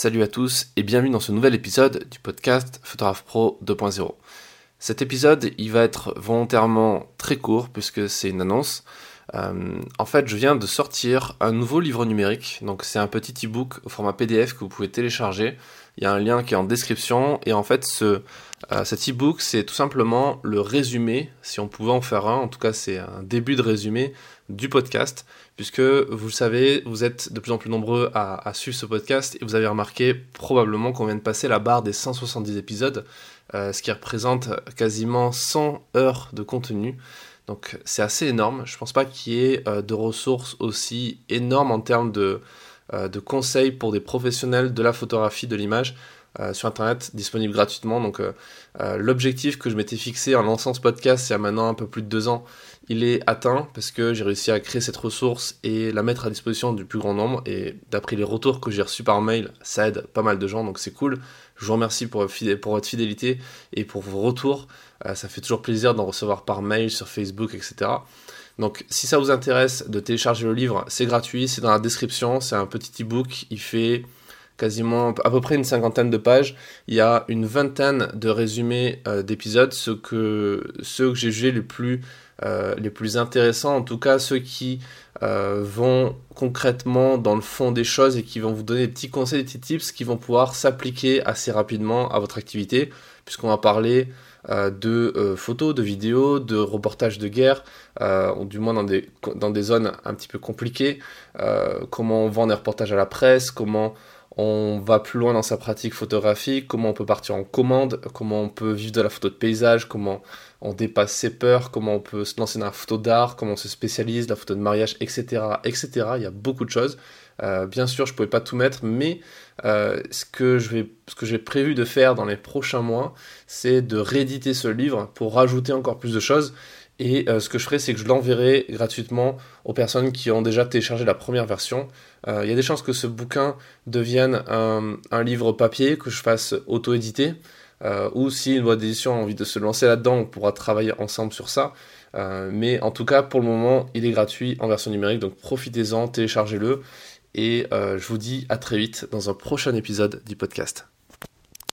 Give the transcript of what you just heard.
Salut à tous et bienvenue dans ce nouvel épisode du podcast Photographe Pro 2.0. Cet épisode, il va être volontairement très court puisque c'est une annonce. Euh, en fait, je viens de sortir un nouveau livre numérique. Donc, c'est un petit e-book au format PDF que vous pouvez télécharger. Il y a un lien qui est en description. Et en fait, euh, cet e-book, c'est tout simplement le résumé, si on pouvait en faire un. En tout cas, c'est un début de résumé du podcast, puisque vous le savez, vous êtes de plus en plus nombreux à, suivre ce podcast et vous avez remarqué probablement qu'on vient de passer la barre des 170 épisodes, euh, ce qui représente quasiment 100 heures de contenu. Donc c'est assez énorme. Je pense pas qu'il y ait euh, de ressources aussi énormes en termes de, euh, de conseils pour des professionnels de la photographie, de l'image. sur internet disponible gratuitement donc l'objectif que je m'étais fixé en lançant ce podcast il y maintenant un peu plus de deux ans il est atteint parce que j'ai réussi à créer cette ressource et la mettre à disposition du plus grand nombre. Et d'après les retours que j'ai reçus par mail, ça aide pas mal de gens, donc c'est cool. Je vous remercie pour, votre fidélité et pour vos retours. Euh, ça fait toujours plaisir d'en recevoir par mail, sur Facebook, etc. Donc si ça vous intéresse de télécharger le livre, c'est gratuit, c'est dans la description, c'est un petit e-book, il fait quasiment à peu près une cinquantaine de pages. Il y a une vingtaine de résumés euh, d'épisodes, ceux que, ceux que j'ai jugés les plus euh, les plus intéressants, en tout cas ceux qui euh, vont concrètement dans le fond des choses et qui vont vous donner des petits conseils, des petits tips qui vont pouvoir s'appliquer assez rapidement à votre activité, puisqu'on va parler euh, de photos, de vidéos, de reportages de guerre, ou du moins dans des, dans des zones un petit peu compliquées, comment on vend des reportages à la presse, comment on va plus loin dans sa pratique photographique, comment on peut partir en commande, comment on peut vivre de la photo de paysage, comment on dépasse ses peurs, comment on peut se lancer dans la photo d'art, comment on se spécialise, la photo de mariage, etc. etc. Il y a beaucoup de choses. Euh, bien sûr, je ne pouvais pas tout mettre, mais euh, ce que j'ai prévu de faire dans les prochains mois, c'est de rééditer ce livre pour rajouter encore plus de choses. Et euh, ce que je ferai, c'est que je l'enverrai gratuitement aux personnes qui ont déjà téléchargé la première version. Euh, il y a des chances que ce bouquin devienne un, livre papier, que je fasse auto-éditer. Euh, ou si une boîte d'édition a envie de se lancer là-dedans, on pourra travailler ensemble sur ça. mais en tout cas, pour le moment, il est gratuit en version numérique, donc profitez-en, téléchargez-le. Et je vous dis à très vite dans un prochain épisode du podcast.